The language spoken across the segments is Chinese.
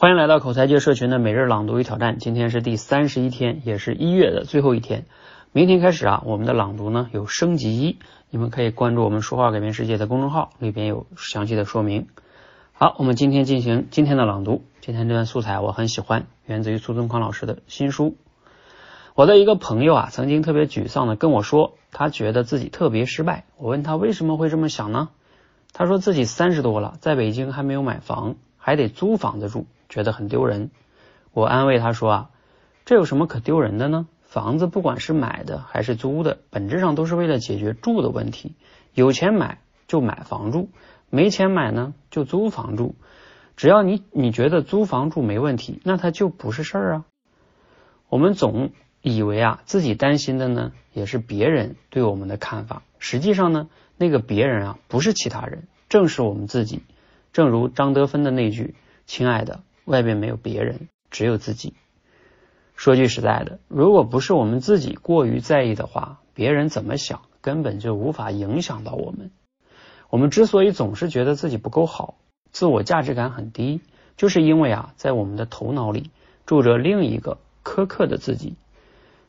欢迎来到口才界社群的每日朗读与挑战，今天是第三十一天，也是一月的最后一天。明天开始啊，我们的朗读呢有升级一，你们可以关注我们说话改变世界的公众号，里边有详细的说明。好，我们今天进行今天的朗读。今天这段素材我很喜欢，源自于苏东康老师的新书。我的一个朋友啊，曾经特别沮丧的跟我说，他觉得自己特别失败。我问他为什么会这么想呢？他说自己三十多了，在北京还没有买房，还得租房子住。觉得很丢人，我安慰他说啊，这有什么可丢人的呢？房子不管是买的还是租的，本质上都是为了解决住的问题。有钱买就买房住，没钱买呢就租房住。只要你你觉得租房住没问题，那它就不是事儿啊。我们总以为啊自己担心的呢也是别人对我们的看法，实际上呢那个别人啊不是其他人，正是我们自己。正如张德芬的那句：“亲爱的。”外面没有别人，只有自己。说句实在的，如果不是我们自己过于在意的话，别人怎么想根本就无法影响到我们。我们之所以总是觉得自己不够好，自我价值感很低，就是因为啊，在我们的头脑里住着另一个苛刻的自己，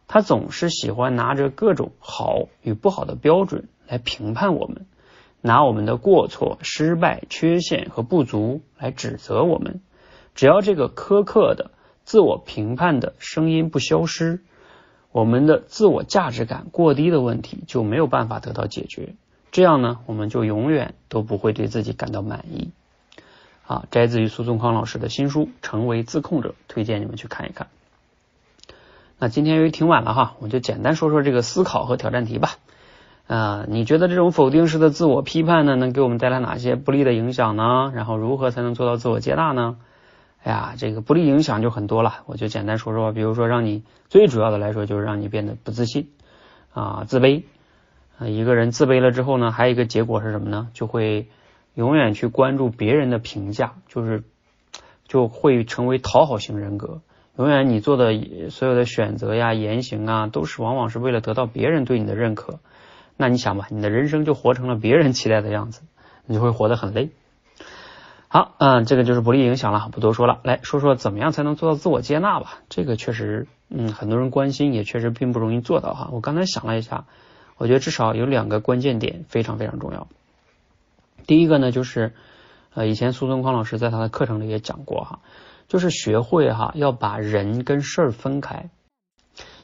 他总是喜欢拿着各种好与不好的标准来评判我们，拿我们的过错、失败、缺陷和不足来指责我们。只要这个苛刻的自我评判的声音不消失，我们的自我价值感过低的问题就没有办法得到解决。这样呢，我们就永远都不会对自己感到满意。啊，摘自于苏宗康老师的新书《成为自控者》，推荐你们去看一看。那今天由于挺晚了哈，我就简单说说这个思考和挑战题吧。啊，你觉得这种否定式的自我批判呢，能给我们带来哪些不利的影响呢？然后如何才能做到自我接纳呢？哎呀，这个不利影响就很多了，我就简单说说，比如说让你最主要的来说，就是让你变得不自信啊，自卑啊。一个人自卑了之后呢，还有一个结果是什么呢？就会永远去关注别人的评价，就是就会成为讨好型人格。永远你做的所有的选择呀、言行啊，都是往往是为了得到别人对你的认可。那你想吧，你的人生就活成了别人期待的样子，你就会活得很累。好，嗯，这个就是不利影响了，不多说了。来说说怎么样才能做到自我接纳吧。这个确实，嗯，很多人关心，也确实并不容易做到哈。我刚才想了一下，我觉得至少有两个关键点非常非常重要。第一个呢，就是呃，以前苏东康老师在他的课程里也讲过哈，就是学会哈要把人跟事儿分开。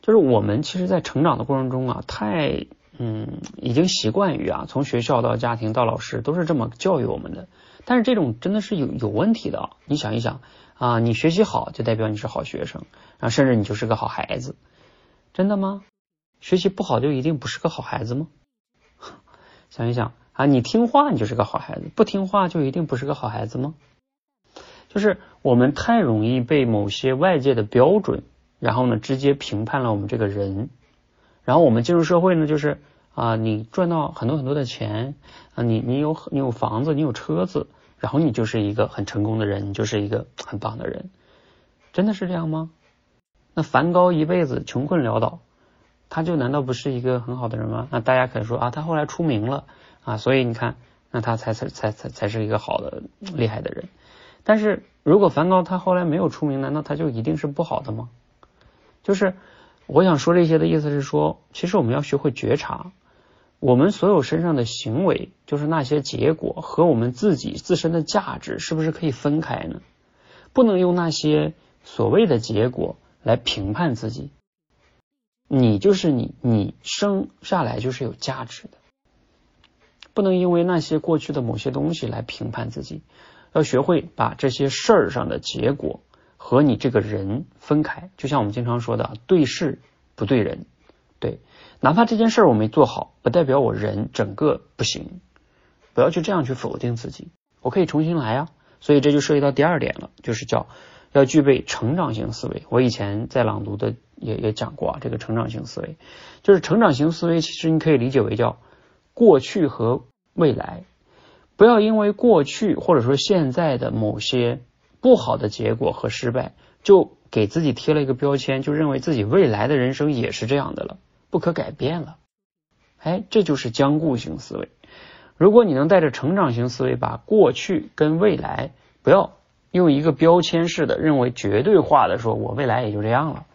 就是我们其实，在成长的过程中啊，太嗯，已经习惯于啊，从学校到家庭到老师都是这么教育我们的。但是这种真的是有有问题的，你想一想啊，你学习好就代表你是好学生，然后甚至你就是个好孩子，真的吗？学习不好就一定不是个好孩子吗？想一想啊，你听话你就是个好孩子，不听话就一定不是个好孩子吗？就是我们太容易被某些外界的标准，然后呢直接评判了我们这个人，然后我们进入社会呢就是。啊，你赚到很多很多的钱啊，你你有你有房子，你有车子，然后你就是一个很成功的人，你就是一个很棒的人，真的是这样吗？那梵高一辈子穷困潦倒，他就难道不是一个很好的人吗？那大家可能说啊，他后来出名了啊，所以你看，那他才才才才才是一个好的厉害的人。但是如果梵高他后来没有出名，难道他就一定是不好的吗？就是我想说这些的意思是说，其实我们要学会觉察。我们所有身上的行为，就是那些结果和我们自己自身的价值，是不是可以分开呢？不能用那些所谓的结果来评判自己。你就是你，你生下来就是有价值的。不能因为那些过去的某些东西来评判自己。要学会把这些事儿上的结果和你这个人分开。就像我们经常说的，对事不对人。对。哪怕这件事我没做好，不代表我人整个不行。不要去这样去否定自己，我可以重新来啊。所以这就涉及到第二点了，就是叫要具备成长型思维。我以前在朗读的也也讲过啊，这个成长型思维就是成长型思维，其实你可以理解为叫过去和未来。不要因为过去或者说现在的某些不好的结果和失败，就给自己贴了一个标签，就认为自己未来的人生也是这样的了。不可改变了，哎，这就是僵固型思维。如果你能带着成长型思维，把过去跟未来不要用一个标签式的认为绝对化的说，我未来也就这样了，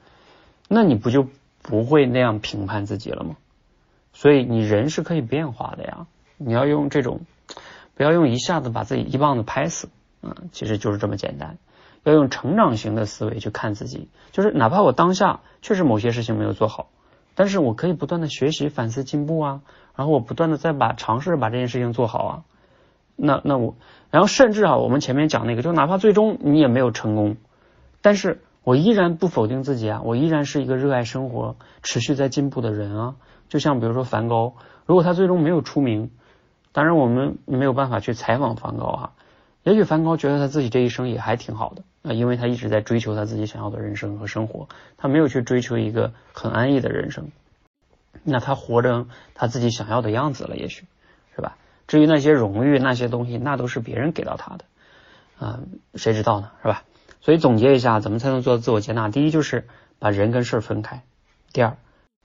那你不就不会那样评判自己了吗？所以你人是可以变化的呀，你要用这种，不要用一下子把自己一棒子拍死，嗯，其实就是这么简单。要用成长型的思维去看自己，就是哪怕我当下确实某些事情没有做好，但是我可以不断的学习、反思、进步啊，然后我不断的再把尝试把这件事情做好啊。那那我，然后甚至啊，我们前面讲那个，就哪怕最终你也没有成功，但是我依然不否定自己啊，我依然是一个热爱生活、持续在进步的人啊。就像比如说梵高，如果他最终没有出名，当然我们没有办法去采访梵高啊。也许梵高觉得他自己这一生也还挺好的啊，因为他一直在追求他自己想要的人生和生活，他没有去追求一个很安逸的人生，那他活成他自己想要的样子了，也许是吧？至于那些荣誉那些东西，那都是别人给到他的啊，谁知道呢？是吧？所以总结一下，怎么才能做自我接纳？第一就是把人跟事儿分开，第二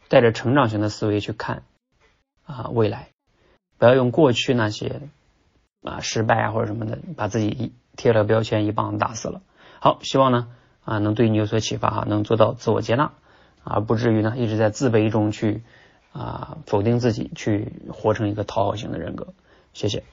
带着成长型的思维去看啊未来，不要用过去那些。啊，失败啊或者什么的，把自己一贴了标签，一棒子打死了。好，希望呢啊能对你有所启发哈，能做到自我接纳，而不至于呢一直在自卑中去啊否定自己，去活成一个讨好型的人格。谢谢。